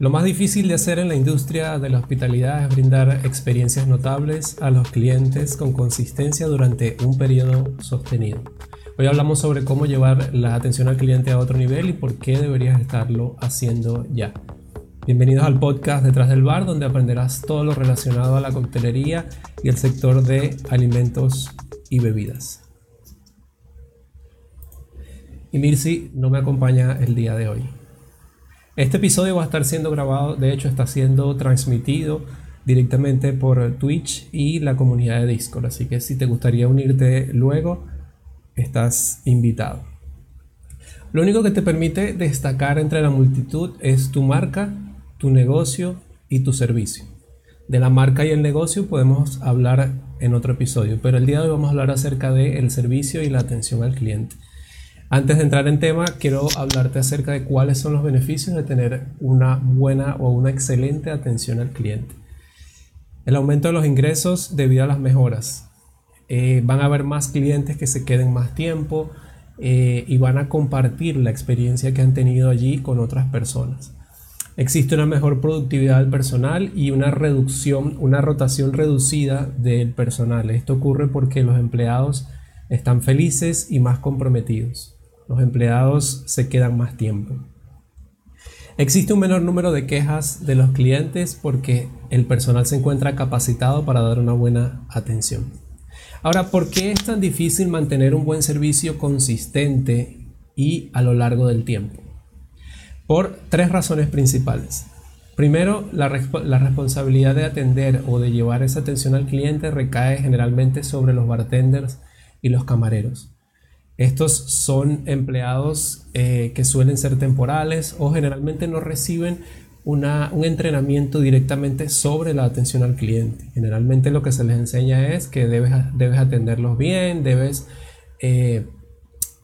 Lo más difícil de hacer en la industria de la hospitalidad es brindar experiencias notables a los clientes con consistencia durante un periodo sostenido. Hoy hablamos sobre cómo llevar la atención al cliente a otro nivel y por qué deberías estarlo haciendo ya. Bienvenidos al podcast Detrás del Bar, donde aprenderás todo lo relacionado a la coctelería y el sector de alimentos y bebidas. Y Mirsi no me acompaña el día de hoy. Este episodio va a estar siendo grabado, de hecho está siendo transmitido directamente por Twitch y la comunidad de Discord, así que si te gustaría unirte luego, estás invitado. Lo único que te permite destacar entre la multitud es tu marca, tu negocio y tu servicio. De la marca y el negocio podemos hablar en otro episodio, pero el día de hoy vamos a hablar acerca del servicio y la atención al cliente. Antes de entrar en tema, quiero hablarte acerca de cuáles son los beneficios de tener una buena o una excelente atención al cliente. El aumento de los ingresos debido a las mejoras. Eh, van a haber más clientes que se queden más tiempo eh, y van a compartir la experiencia que han tenido allí con otras personas. Existe una mejor productividad del personal y una reducción, una rotación reducida del personal. Esto ocurre porque los empleados están felices y más comprometidos los empleados se quedan más tiempo. Existe un menor número de quejas de los clientes porque el personal se encuentra capacitado para dar una buena atención. Ahora, ¿por qué es tan difícil mantener un buen servicio consistente y a lo largo del tiempo? Por tres razones principales. Primero, la, responsabilidad de atender o de llevar esa atención al cliente recae generalmente sobre los bartenders y los camareros. Estos son empleados eh, que suelen ser temporales o generalmente no reciben un entrenamiento directamente sobre la atención al cliente. Generalmente lo que se les enseña es que debes, debes atenderlos bien, debes eh,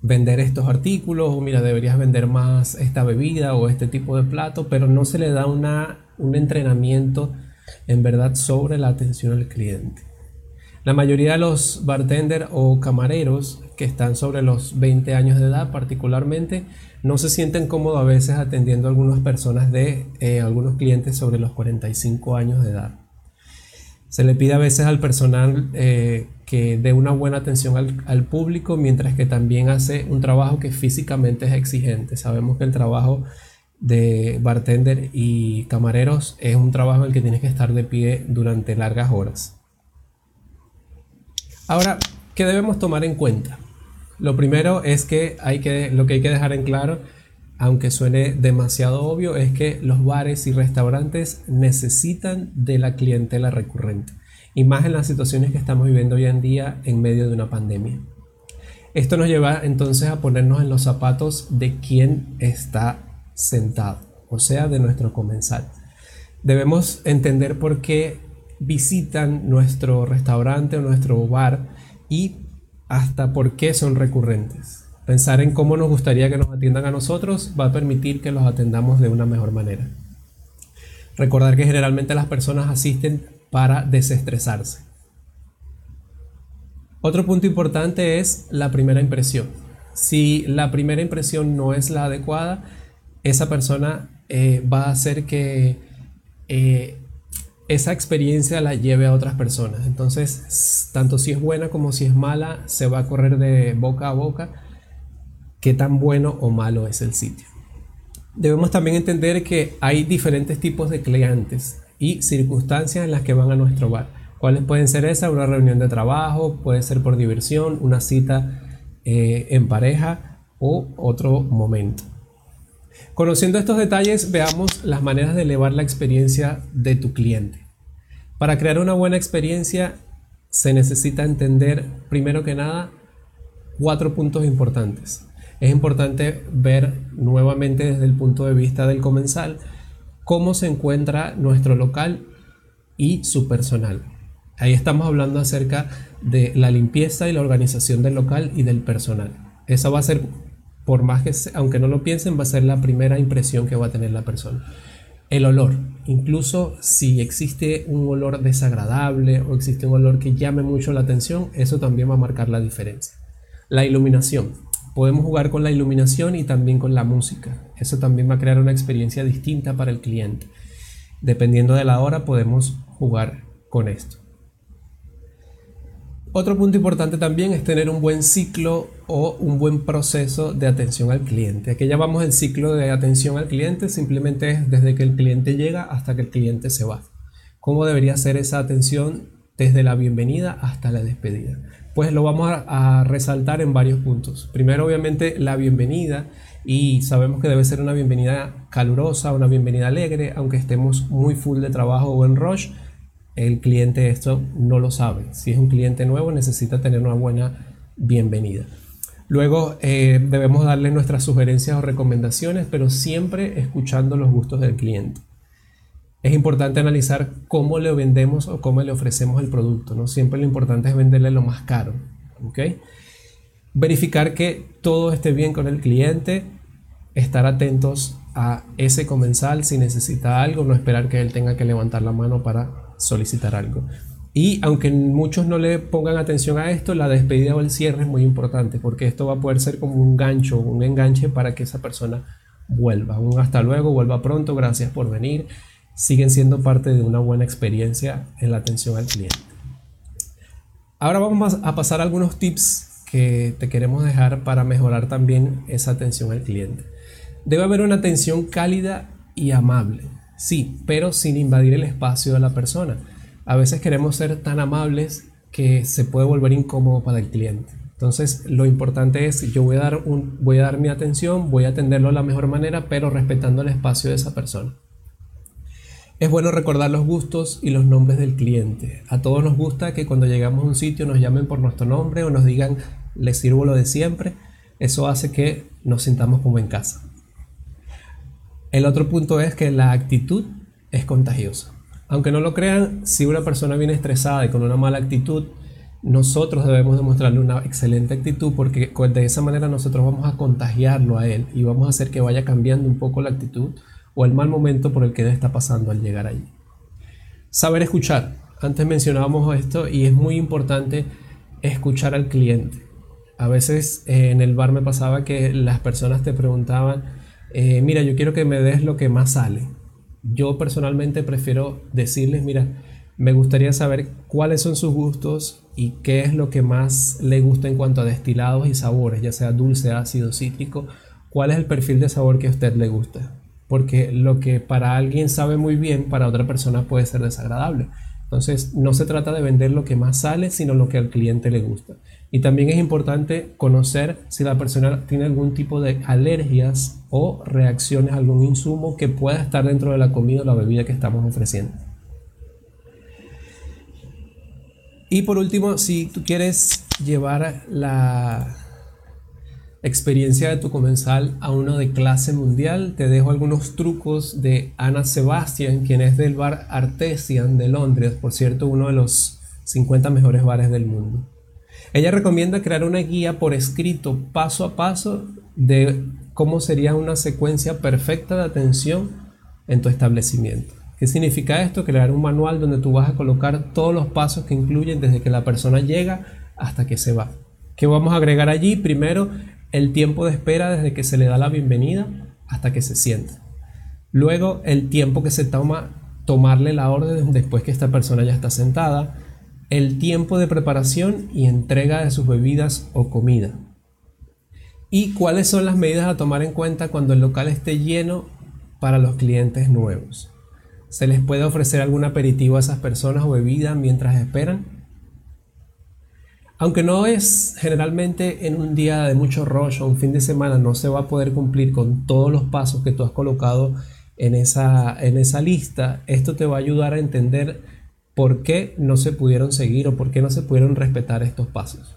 vender estos artículos o mira, deberías vender más esta bebida o este tipo de plato, pero no se le da una, un entrenamiento en verdad sobre la atención al cliente. La mayoría de los bartenders o camareros que están sobre los 20 años de edad particularmente no se sienten cómodos a veces atendiendo a algunas personas de eh, algunos clientes sobre los 45 años de edad. Se le pide a veces al personal eh, que dé una buena atención al, al, público mientras que también hace un trabajo que físicamente es exigente. Sabemos que el trabajo de bartender y camareros es un trabajo en el que tienes que estar de pie durante largas horas. Ahora, ¿qué debemos tomar en cuenta? Lo primero es que, hay que lo que hay que dejar en claro, aunque suene demasiado obvio, es que los bares y restaurantes necesitan de la clientela recurrente, y más en las situaciones que estamos viviendo hoy en día en medio de una pandemia. Esto nos lleva entonces a ponernos en los zapatos de quien está sentado, o sea, de nuestro comensal. Debemos entender por qué visitan nuestro restaurante o nuestro bar y hasta por qué son recurrentes. Pensar en cómo nos gustaría que nos atiendan a nosotros va a permitir que los atendamos de una mejor manera. Recordar que generalmente las personas asisten para desestresarse. Otro punto importante es la primera impresión. Si la primera impresión no es la adecuada, esa persona eh, va a hacer que eh, esa experiencia la lleve a otras personas. Entonces, tanto si es buena como si es mala, se va a correr de boca a boca qué tan bueno o malo es el sitio. Debemos también entender que hay diferentes tipos de clientes y circunstancias en las que van a nuestro bar. ¿Cuáles pueden ser esas? Una reunión de trabajo, puede ser por diversión, una cita eh, en pareja o otro momento. Conociendo estos detalles, veamos las maneras de elevar la experiencia de tu cliente. Para crear una buena experiencia se necesita entender, primero que nada, cuatro puntos importantes. Es importante ver nuevamente desde el punto de vista del comensal cómo se encuentra nuestro local y su personal. Ahí estamos hablando acerca de la limpieza y la organización del local y del personal. Esa va a ser por más que, aunque no lo piensen, va a ser la primera impresión que va a tener la persona. El olor, incluso si existe un olor desagradable o existe un olor que llame mucho la atención, eso también va a marcar la diferencia. La iluminación. Podemos jugar con la iluminación y también con la música. Eso también va a crear una experiencia distinta para el cliente. Dependiendo de la hora podemos jugar con esto. Otro punto importante también es tener un buen ciclo o un buen proceso de atención al cliente. Aquí llamamos el ciclo de atención al cliente, simplemente es desde que el cliente llega hasta que el cliente se va. ¿Cómo debería ser esa atención desde la bienvenida hasta la despedida? Pues lo vamos a, a resaltar en varios puntos. Primero, obviamente, la bienvenida y sabemos que debe ser una bienvenida calurosa, una bienvenida alegre, aunque estemos muy full de trabajo o en rush el cliente esto no lo sabe. Si es un cliente nuevo necesita tener una buena bienvenida. Luego eh, debemos darle nuestras sugerencias o recomendaciones, pero siempre escuchando los gustos del cliente. Es importante analizar cómo le vendemos o cómo le ofrecemos el producto. ¿no? Siempre lo importante es venderle lo más caro. Verificar que todo esté bien con el cliente, estar atentos a ese comensal si necesita algo, no esperar que él tenga que levantar la mano para solicitar algo. Y aunque muchos no le pongan atención a esto, la despedida o el cierre es muy importante porque esto va a poder ser como un gancho, un enganche para que esa persona vuelva. Un hasta luego, vuelva pronto, gracias por venir. Siguen siendo parte de una buena experiencia en la atención al cliente. Ahora vamos a pasar algunos tips que te queremos dejar para mejorar también esa atención al cliente. Debe haber una atención cálida y amable. Sí, pero sin invadir el espacio de la persona. A veces queremos ser tan amables que se puede volver incómodo para el cliente. Entonces, lo importante es, yo voy a dar, mi atención, voy a atenderlo de la mejor manera, pero respetando el espacio de esa persona. Es bueno recordar los gustos y los nombres del cliente. A todos nos gusta que cuando llegamos a un sitio nos llamen por nuestro nombre o nos digan, les sirvo lo de siempre. Eso hace que nos sintamos como en casa. El otro punto es que la actitud es contagiosa. Aunque no lo crean, si una persona viene estresada y con una mala actitud, nosotros debemos demostrarle una excelente actitud porque de esa manera nosotros vamos a contagiarlo a él y vamos a hacer que vaya cambiando un poco la actitud o el mal momento por el que está pasando al llegar allí. Saber escuchar. Antes mencionábamos esto y es muy importante escuchar al cliente. A veces eh, en el bar me pasaba que las personas te preguntaban, eh, mira, yo quiero que me des lo que más sale. Yo personalmente prefiero decirles, mira, me gustaría saber cuáles son sus gustos y qué es lo que más le gusta en cuanto a destilados y sabores, ya sea dulce, ácido, cítrico, cuál es el perfil de sabor que a usted le gusta. Porque lo que para alguien sabe muy bien, para otra persona puede ser desagradable. Entonces, no se trata de vender lo que más sale, sino lo que al cliente le gusta. Y también es importante conocer si la persona tiene algún tipo de alergias o reacciones a algún insumo que pueda estar dentro de la comida o la bebida que estamos ofreciendo. Y por último, si tú quieres llevar la experiencia de tu comensal a uno de clase mundial, te dejo algunos trucos de Ana Sebastian, quien es del bar Artesian de Londres, por cierto, uno de los 50 mejores bares del mundo. Ella recomienda crear una guía por escrito paso a paso de cómo sería una secuencia perfecta de atención en tu establecimiento. ¿Qué significa esto? Crear un manual donde tú vas a colocar todos los pasos que incluyen desde que la persona llega hasta que se va. ¿Qué vamos a agregar allí? Primero, el tiempo de espera desde que se le da la bienvenida hasta que se sienta. Luego, el tiempo que se toma tomarle la orden después que esta persona ya está sentada el tiempo de preparación y entrega de sus bebidas o comida. Y cuáles son las medidas a tomar en cuenta cuando el local esté lleno para los clientes nuevos. ¿Se les puede ofrecer algún aperitivo a esas personas o bebida mientras esperan? Aunque no es generalmente en un día de mucho rush o un fin de semana, no se va a poder cumplir con todos los pasos que tú has colocado en esa, en esa lista. Esto te va a ayudar a entender por qué no se pudieron seguir o por qué no se pudieron respetar estos pasos.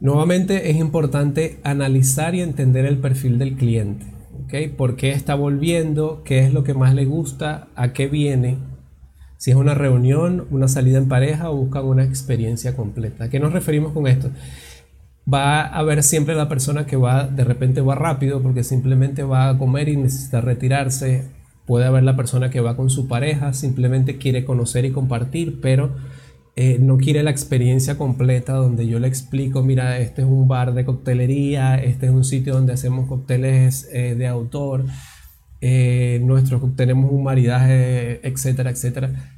Nuevamente es importante analizar y entender el perfil del cliente. ¿Por qué está volviendo? ¿Qué es lo que más le gusta? ¿A qué viene? Si es una reunión, una salida en pareja buscan una experiencia completa. ¿A qué nos referimos con esto? Va a haber siempre la persona que va, de repente va rápido porque simplemente va a comer y necesita retirarse Puede haber la persona que va con su pareja, simplemente quiere conocer y compartir, pero eh, no quiere la experiencia completa donde yo le explico, mira, este es un bar de coctelería, este es un sitio donde hacemos cócteles eh, de autor, eh, tenemos un maridaje, etcétera, etcétera.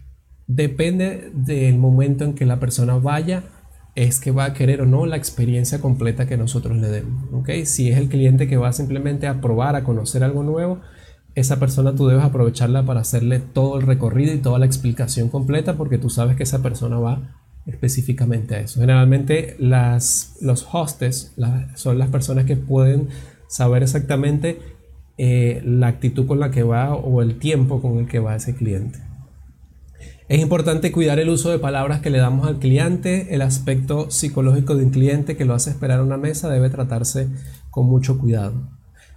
Depende del momento en que la persona vaya, es que va a querer o no la experiencia completa que nosotros le demos. ¿okay? Si es el cliente que va simplemente a probar, a conocer algo nuevo, esa persona tú debes aprovecharla para hacerle todo el recorrido y toda la explicación completa porque tú sabes que esa persona va específicamente a eso. Generalmente las, los hostes son las personas que pueden saber exactamente eh, la actitud con la que va o el tiempo con el que va ese cliente. Es importante cuidar el uso de palabras que le damos al cliente. El aspecto psicológico de un cliente que lo hace esperar a una mesa debe tratarse con mucho cuidado.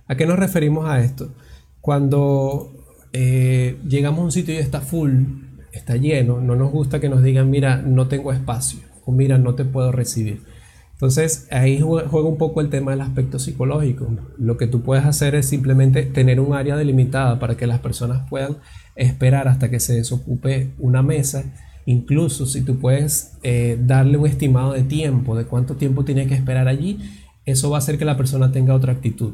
¿A qué nos referimos a esto? Cuando eh, llegamos a un sitio y está full, está lleno, no nos gusta que nos digan, mira, no tengo espacio o mira, no te puedo recibir. Entonces ahí juega un poco el tema del aspecto psicológico. Lo que tú puedes hacer es simplemente tener un área delimitada para que las personas puedan esperar hasta que se desocupe una mesa. Incluso si tú puedes eh, darle un estimado de tiempo, de cuánto tiempo tiene que esperar allí, eso va a hacer que la persona tenga otra actitud.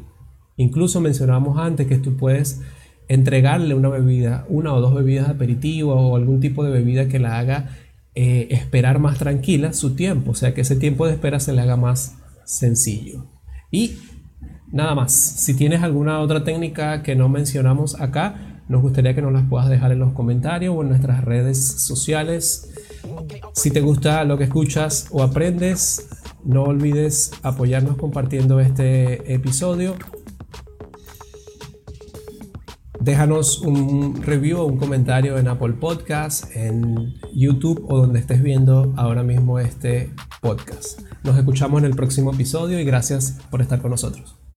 Incluso mencionábamos antes que tú puedes entregarle una bebida, una o dos bebidas de aperitivo o algún tipo de bebida que la haga eh, esperar más tranquila su tiempo, o sea que ese tiempo de espera se le haga más sencillo. Y nada más, si tienes alguna otra técnica que no mencionamos acá, nos gustaría que nos las puedas dejar en los comentarios o en nuestras redes sociales. Si te gusta lo que escuchas o aprendes, no olvides apoyarnos compartiendo este episodio Déjanos un review o un comentario en Apple Podcast, en YouTube o donde estés viendo ahora mismo este podcast. Nos escuchamos en el próximo episodio y gracias por estar con nosotros.